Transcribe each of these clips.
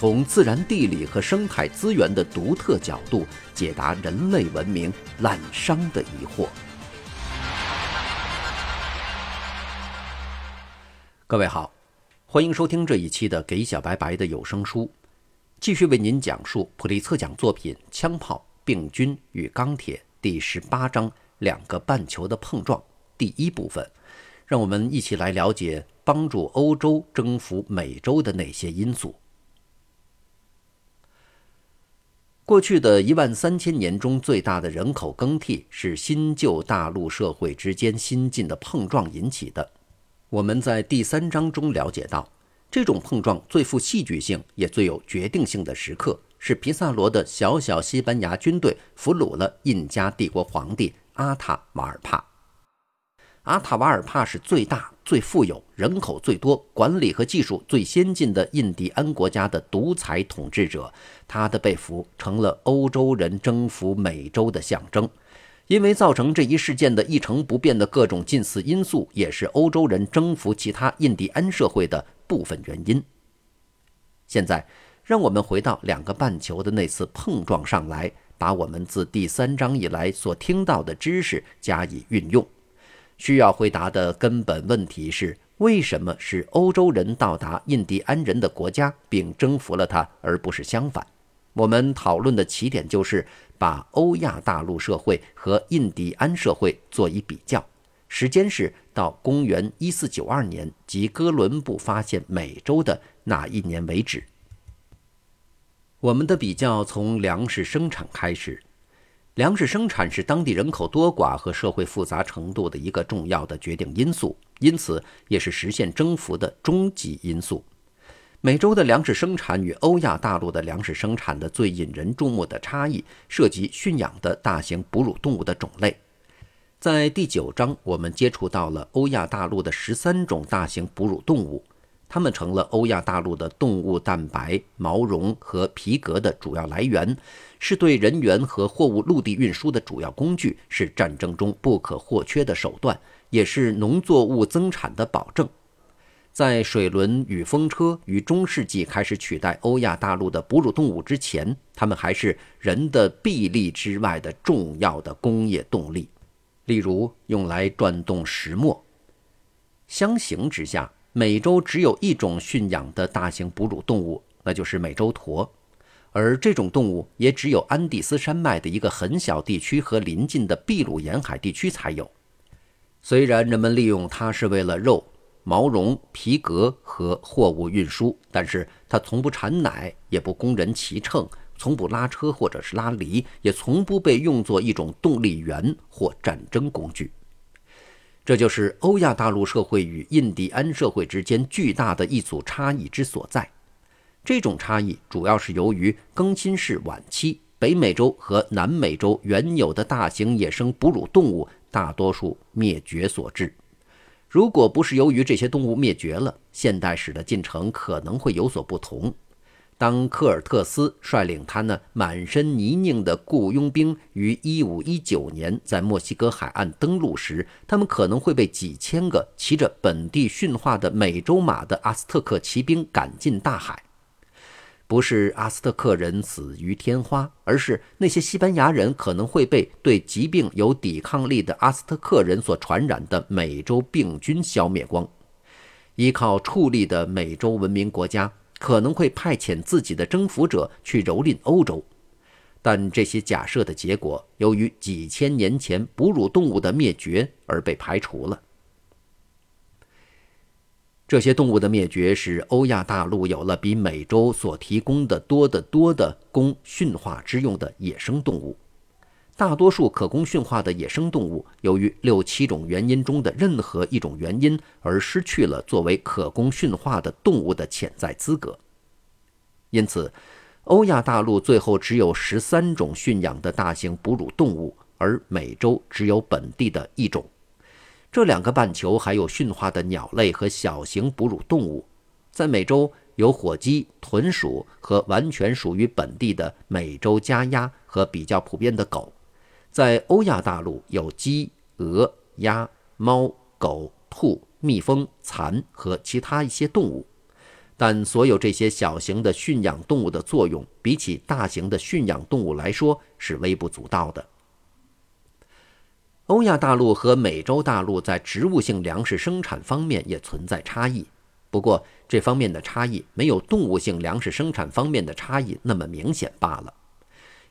从自然地理和生态资源的独特角度解答人类文明滥觞的疑惑。各位好，欢迎收听这一期的《给小白白的有声书》，继续为您讲述普利策奖作品《枪炮、病菌与钢铁》第十八章“两个半球的碰撞”第一部分。让我们一起来了解帮助欧洲征服美洲的那些因素。过去的一万三千年中，最大的人口更替是新旧大陆社会之间新进的碰撞引起的。我们在第三章中了解到，这种碰撞最富戏剧性也最有决定性的时刻，是皮萨罗的小小西班牙军队俘虏了印加帝国皇帝阿塔马尔帕。阿塔瓦尔帕是最大、最富有、人口最多、管理和技术最先进的印第安国家的独裁统治者。他的被俘成了欧洲人征服美洲的象征，因为造成这一事件的一成不变的各种近似因素，也是欧洲人征服其他印第安社会的部分原因。现在，让我们回到两个半球的那次碰撞上来，把我们自第三章以来所听到的知识加以运用。需要回答的根本问题是：为什么是欧洲人到达印第安人的国家并征服了他，而不是相反？我们讨论的起点就是把欧亚大陆社会和印第安社会做一比较，时间是到公元一四九二年，即哥伦布发现美洲的那一年为止。我们的比较从粮食生产开始。粮食生产是当地人口多寡和社会复杂程度的一个重要的决定因素，因此也是实现征服的终极因素。美洲的粮食生产与欧亚大陆的粮食生产的最引人注目的差异，涉及驯养的大型哺乳动物的种类。在第九章，我们接触到了欧亚大陆的十三种大型哺乳动物，它们成了欧亚大陆的动物蛋白、毛绒和皮革的主要来源。是对人员和货物陆地运输的主要工具，是战争中不可或缺的手段，也是农作物增产的保证。在水轮与风车于中世纪开始取代欧亚大陆的哺乳动物之前，它们还是人的臂力之外的重要的工业动力，例如用来转动石磨。相形之下，美洲只有一种驯养的大型哺乳动物，那就是美洲驼。而这种动物也只有安第斯山脉的一个很小地区和邻近的秘鲁沿海地区才有。虽然人们利用它是为了肉、毛绒、皮革和货物运输，但是它从不产奶，也不供人骑乘，从不拉车或者是拉犁，也从不被用作一种动力源或战争工具。这就是欧亚大陆社会与印第安社会之间巨大的一组差异之所在。这种差异主要是由于更新世晚期，北美洲和南美洲原有的大型野生哺乳动物大多数灭绝所致。如果不是由于这些动物灭绝了，现代史的进程可能会有所不同。当科尔特斯率领他那满身泥泞的雇佣兵于1519年在墨西哥海岸登陆时，他们可能会被几千个骑着本地驯化的美洲马的阿斯特克骑兵赶进大海。不是阿斯特克人死于天花，而是那些西班牙人可能会被对疾病有抵抗力的阿斯特克人所传染的美洲病菌消灭光。依靠矗立的美洲文明国家可能会派遣自己的征服者去蹂躏欧洲，但这些假设的结果由于几千年前哺乳动物的灭绝而被排除了。这些动物的灭绝使欧亚大陆有了比美洲所提供的多得多的供驯化之用的野生动物。大多数可供驯化的野生动物，由于六七种原因中的任何一种原因而失去了作为可供驯化的动物的潜在资格。因此，欧亚大陆最后只有十三种驯养的大型哺乳动物，而美洲只有本地的一种。这两个半球还有驯化的鸟类和小型哺乳动物。在美洲有火鸡、豚鼠和完全属于本地的美洲家鸭和比较普遍的狗。在欧亚大陆有鸡、鹅、鸭、猫、狗、兔、蜜蜂、蚕和其他一些动物。但所有这些小型的驯养动物的作用，比起大型的驯养动物来说是微不足道的。欧亚大陆和美洲大陆在植物性粮食生产方面也存在差异，不过这方面的差异没有动物性粮食生产方面的差异那么明显罢了。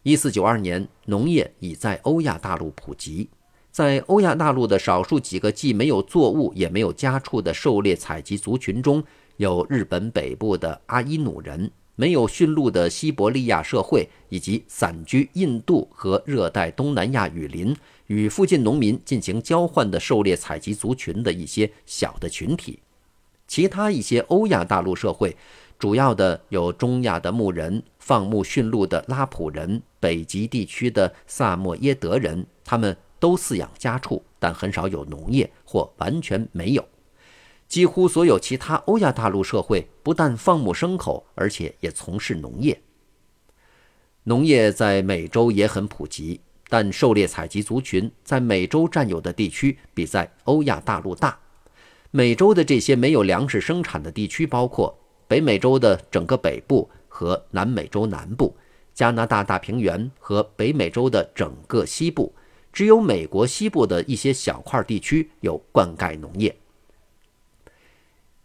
一四九二年，农业已在欧亚大陆普及，在欧亚大陆的少数几个既没有作物也没有家畜的狩猎采集族群中。有日本北部的阿伊努人，没有驯鹿的西伯利亚社会，以及散居印度和热带东南亚雨林与附近农民进行交换的狩猎采集族群的一些小的群体。其他一些欧亚大陆社会，主要的有中亚的牧人、放牧驯鹿的拉普人、北极地区的萨莫耶德人，他们都饲养家畜，但很少有农业或完全没有。几乎所有其他欧亚大陆社会不但放牧牲口，而且也从事农业。农业在美洲也很普及，但狩猎采集族群在美洲占有的地区比在欧亚大陆大。美洲的这些没有粮食生产的地区包括北美洲的整个北部和南美洲南部、加拿大大平原和北美洲的整个西部，只有美国西部的一些小块地区有灌溉农业。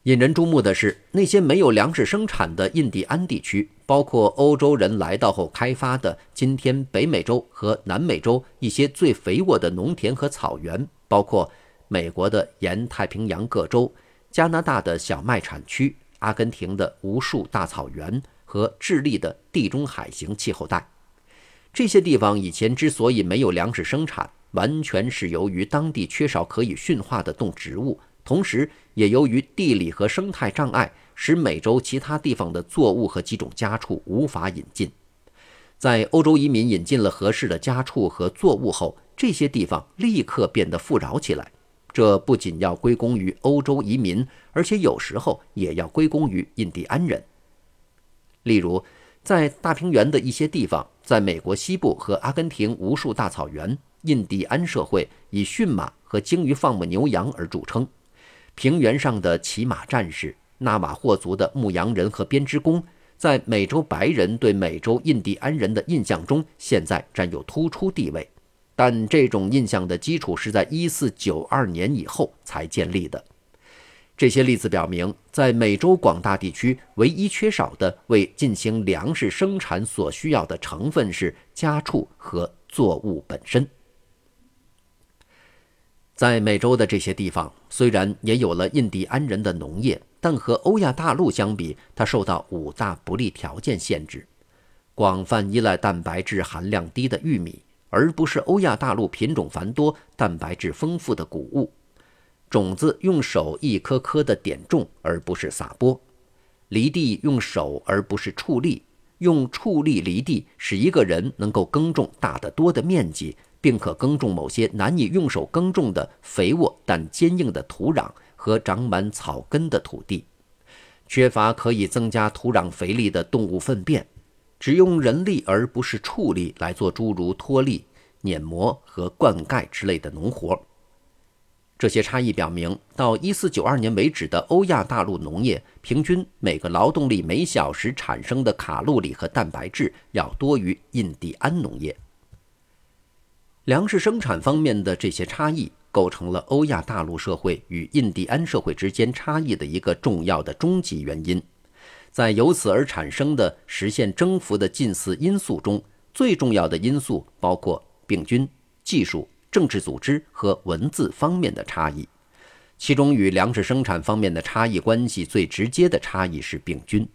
引人注目的是，那些没有粮食生产的印第安地区，包括欧洲人来到后开发的今天北美洲和南美洲一些最肥沃的农田和草原，包括美国的沿太平洋各州、加拿大的小麦产区、阿根廷的无数大草原和智利的地中海型气候带。这些地方以前之所以没有粮食生产，完全是由于当地缺少可以驯化的动植物。同时，也由于地理和生态障碍，使美洲其他地方的作物和几种家畜无法引进。在欧洲移民引进了合适的家畜和作物后，这些地方立刻变得富饶起来。这不仅要归功于欧洲移民，而且有时候也要归功于印第安人。例如，在大平原的一些地方，在美国西部和阿根廷无数大草原，印第安社会以驯马和精于放牧牛羊而著称。平原上的骑马战士、纳瓦霍族的牧羊人和编织工，在美洲白人对美洲印第安人的印象中，现在占有突出地位。但这种印象的基础是在1492年以后才建立的。这些例子表明，在美洲广大地区，唯一缺少的为进行粮食生产所需要的成分是家畜和作物本身。在美洲的这些地方，虽然也有了印第安人的农业，但和欧亚大陆相比，它受到五大不利条件限制：广泛依赖蛋白质含量低的玉米，而不是欧亚大陆品种繁多、蛋白质丰富的谷物；种子用手一颗颗的点种，而不是撒播；犁地用手而不是畜力，用畜力犁地使一个人能够耕种大得多的面积。并可耕种某些难以用手耕种的肥沃但坚硬的土壤和长满草根的土地，缺乏可以增加土壤肥力的动物粪便，只用人力而不是畜力来做诸如脱粒、碾磨和灌溉之类的农活。这些差异表明，到1492年为止的欧亚大陆农业，平均每个劳动力每小时产生的卡路里和蛋白质要多于印第安农业。粮食生产方面的这些差异，构成了欧亚大陆社会与印第安社会之间差异的一个重要的终极原因。在由此而产生的实现征服的近似因素中，最重要的因素包括病菌、技术、政治组织和文字方面的差异。其中与粮食生产方面的差异关系最直接的差异是病菌。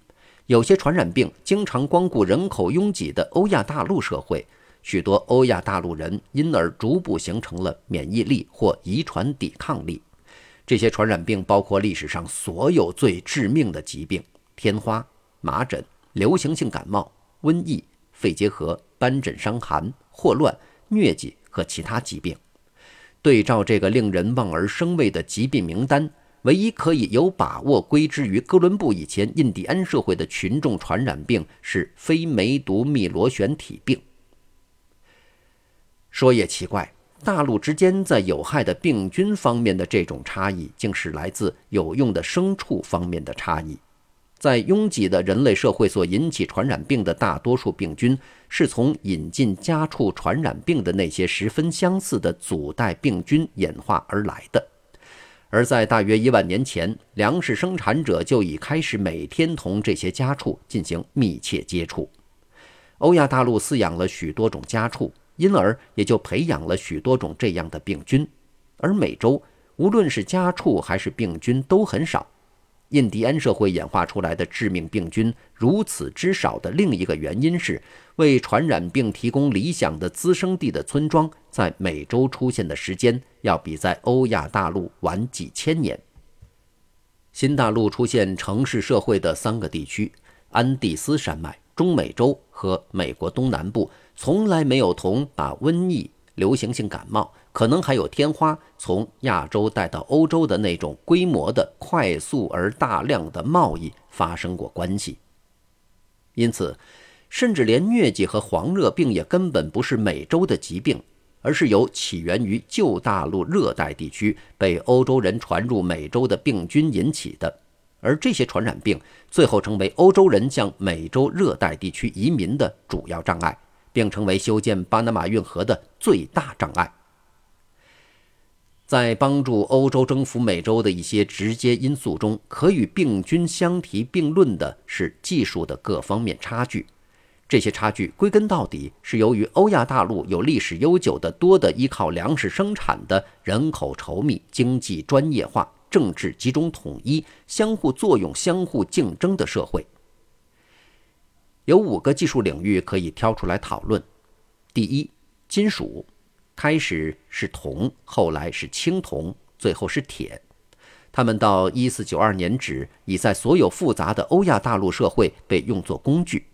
有些传染病经常光顾人口拥挤的欧亚大陆社会。许多欧亚大陆人因而逐步形成了免疫力或遗传抵抗力。这些传染病包括历史上所有最致命的疾病：天花、麻疹、流行性感冒、瘟疫、肺结核、斑疹伤寒、霍乱、疟疾和其他疾病。对照这个令人望而生畏的疾病名单，唯一可以有把握归之于哥伦布以前印第安社会的群众传染病是非梅毒密螺旋体病。说也奇怪，大陆之间在有害的病菌方面的这种差异，竟是来自有用的牲畜方面的差异。在拥挤的人类社会所引起传染病的大多数病菌，是从引进家畜传染病的那些十分相似的祖代病菌演化而来的。而在大约一万年前，粮食生产者就已开始每天同这些家畜进行密切接触。欧亚大陆饲养了许多种家畜，因而也就培养了许多种这样的病菌。而美洲，无论是家畜还是病菌都很少。印第安社会演化出来的致命病菌如此之少的另一个原因是，为传染病提供理想的滋生地的村庄，在美洲出现的时间要比在欧亚大陆晚几千年。新大陆出现城市社会的三个地区——安第斯山脉、中美洲和美国东南部，从来没有同把瘟疫。流行性感冒可能还有天花从亚洲带到欧洲的那种规模的快速而大量的贸易发生过关系，因此，甚至连疟疾和黄热病也根本不是美洲的疾病，而是由起源于旧大陆热带地区被欧洲人传入美洲的病菌引起的，而这些传染病最后成为欧洲人向美洲热带地区移民的主要障碍。并成为修建巴拿马运河的最大障碍。在帮助欧洲征服美洲的一些直接因素中，可与病菌相提并论的是技术的各方面差距。这些差距归根到底是由于欧亚大陆有历史悠久的多的依靠粮食生产的人口稠密、经济专业化、政治集中统一、相互作用、相互竞争的社会。有五个技术领域可以挑出来讨论。第一，金属，开始是铜，后来是青铜，最后是铁。它们到一四九二年止已在所有复杂的欧亚大陆社会被用作工具。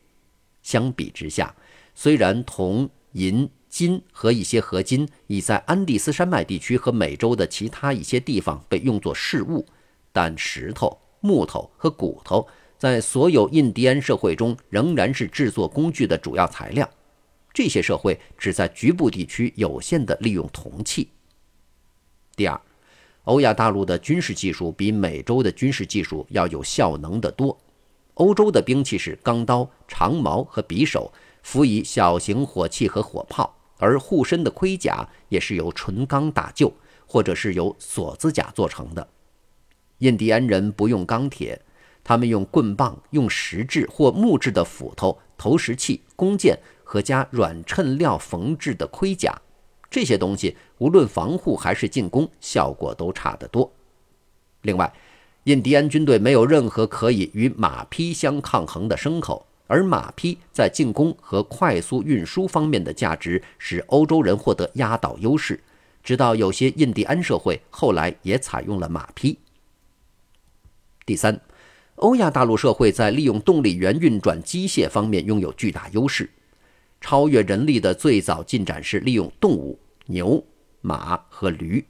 相比之下，虽然铜、银、金和一些合金已在安第斯山脉地区和美洲的其他一些地方被用作饰物，但石头、木头和骨头。在所有印第安社会中，仍然是制作工具的主要材料。这些社会只在局部地区有限地利用铜器。第二，欧亚大陆的军事技术比美洲的军事技术要有效能得多。欧洲的兵器是钢刀、长矛和匕首，辅以小型火器和火炮，而护身的盔甲也是由纯钢打就，或者是由锁子甲做成的。印第安人不用钢铁。他们用棍棒、用石质或木质的斧头、投石器、弓箭和加软衬料缝制的盔甲，这些东西无论防护还是进攻，效果都差得多。另外，印第安军队没有任何可以与马匹相抗衡的牲口，而马匹在进攻和快速运输方面的价值使欧洲人获得压倒优势，直到有些印第安社会后来也采用了马匹。第三。欧亚大陆社会在利用动力源运转机械方面拥有巨大优势，超越人力的最早进展是利用动物牛、马和驴，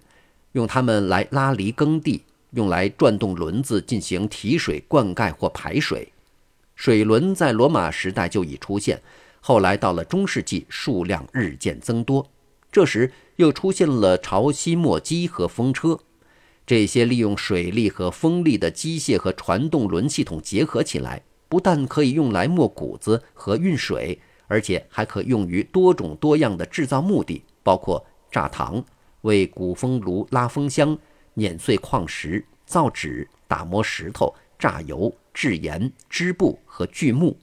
用它们来拉犁耕地，用来转动轮子进行提水、灌溉或排水。水轮在罗马时代就已出现，后来到了中世纪，数量日渐增多。这时又出现了潮汐磨机和风车。这些利用水力和风力的机械和传动轮系统结合起来，不但可以用来磨谷子和运水，而且还可用于多种多样的制造目的，包括榨糖、为鼓风炉拉风箱、碾碎矿石、造纸、打磨石头、榨油、制盐、织布和锯木。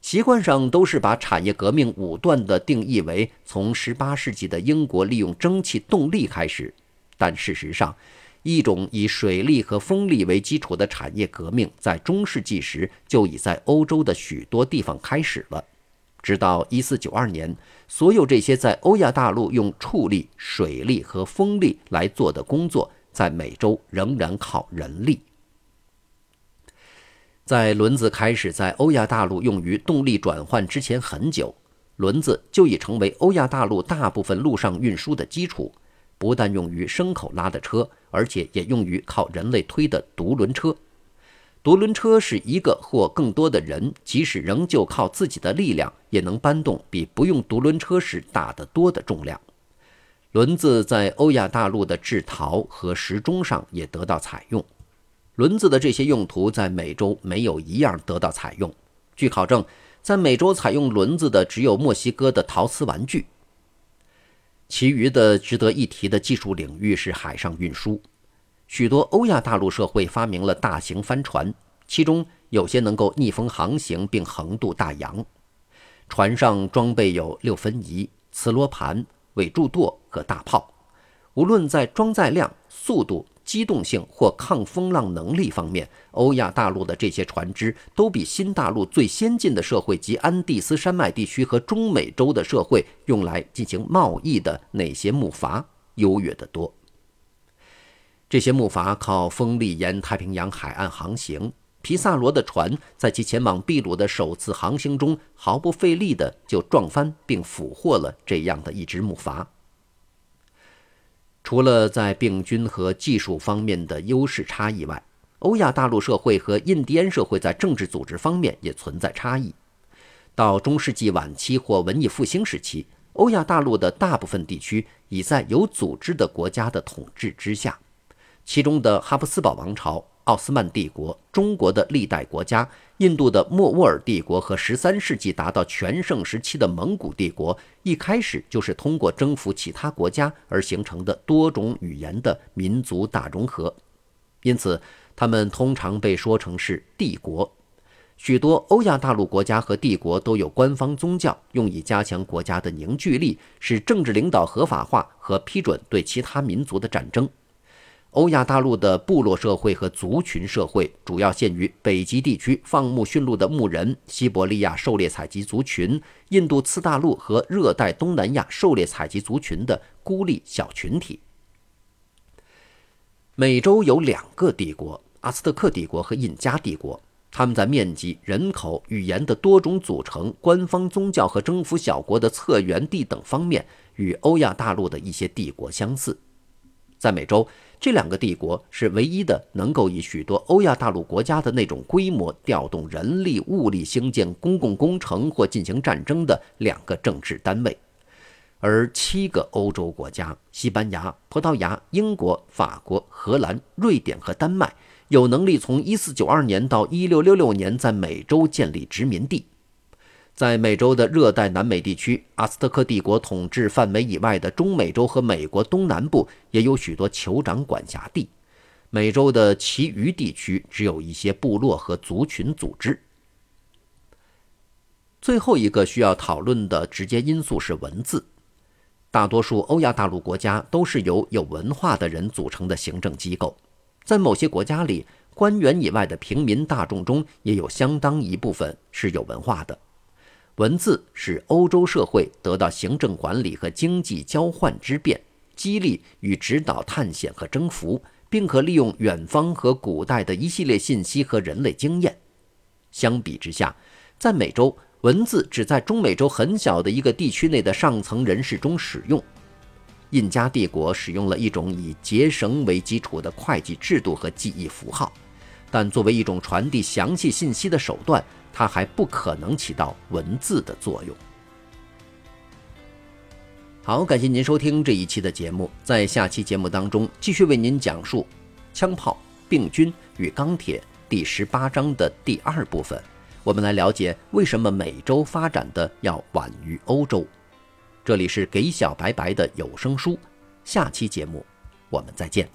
习惯上都是把产业革命武断的定义为从18世纪的英国利用蒸汽动力开始，但事实上。一种以水力和风力为基础的产业革命，在中世纪时就已在欧洲的许多地方开始了。直到1492年，所有这些在欧亚大陆用畜力、水力和风力来做的工作，在美洲仍然靠人力。在轮子开始在欧亚大陆用于动力转换之前很久，轮子就已成为欧亚大陆大部分陆上运输的基础。不但用于牲口拉的车，而且也用于靠人类推的独轮车。独轮车是一个或更多的人，即使仍旧靠自己的力量，也能搬动比不用独轮车时大得多的重量。轮子在欧亚大陆的制陶和时钟上也得到采用。轮子的这些用途在美洲没有一样得到采用。据考证，在美洲采用轮子的只有墨西哥的陶瓷玩具。其余的值得一提的技术领域是海上运输。许多欧亚大陆社会发明了大型帆船，其中有些能够逆风航行并横渡大洋。船上装备有六分仪、磁罗盘、尾柱舵和大炮。无论在装载量、速度。机动性或抗风浪能力方面，欧亚大陆的这些船只都比新大陆最先进的社会及安第斯山脉地区和中美洲的社会用来进行贸易的那些木筏优越得多。这些木筏靠风力沿太平洋海岸航行。皮萨罗的船在其前往秘鲁的首次航行中，毫不费力地就撞翻并俘获了这样的一只木筏。除了在病菌和技术方面的优势差异外，欧亚大陆社会和印第安社会在政治组织方面也存在差异。到中世纪晚期或文艺复兴时期，欧亚大陆的大部分地区已在有组织的国家的统治之下，其中的哈布斯堡王朝。奥斯曼帝国、中国的历代国家、印度的莫卧儿帝国和十三世纪达到全盛时期的蒙古帝国，一开始就是通过征服其他国家而形成的多种语言的民族大融合，因此他们通常被说成是帝国。许多欧亚大陆国家和帝国都有官方宗教，用以加强国家的凝聚力，使政治领导合法化和批准对其他民族的战争。欧亚大陆的部落社会和族群社会主要限于北极地区放牧驯鹿的牧人、西伯利亚狩猎采集族群、印度次大陆和热带东南亚狩猎采集族群的孤立小群体。美洲有两个帝国：阿斯特克帝国和印加帝国。他们在面积、人口、语言的多种组成、官方宗教和征服小国的策源地等方面，与欧亚大陆的一些帝国相似。在美洲。这两个帝国是唯一的能够以许多欧亚大陆国家的那种规模调动人力物力兴建公共工程或进行战争的两个政治单位，而七个欧洲国家——西班牙、葡萄牙、英国、法国、荷兰、瑞典和丹麦——有能力从1492年到1666年在美洲建立殖民地。在美洲的热带南美地区，阿斯特克帝国统治范围以外的中美洲和美国东南部也有许多酋长管辖地。美洲的其余地区只有一些部落和族群组织。最后一个需要讨论的直接因素是文字。大多数欧亚大陆国家都是由有文化的人组成的行政机构，在某些国家里，官员以外的平民大众中也有相当一部分是有文化的。文字使欧洲社会得到行政管理和经济交换之便，激励与指导探险和征服，并可利用远方和古代的一系列信息和人类经验。相比之下，在美洲，文字只在中美洲很小的一个地区内的上层人士中使用。印加帝国使用了一种以结绳为基础的会计制度和记忆符号，但作为一种传递详细信息的手段。它还不可能起到文字的作用。好，感谢您收听这一期的节目，在下期节目当中继续为您讲述枪炮、病菌与钢铁第十八章的第二部分。我们来了解为什么美洲发展的要晚于欧洲。这里是给小白白的有声书，下期节目我们再见。